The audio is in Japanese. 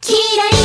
キラリ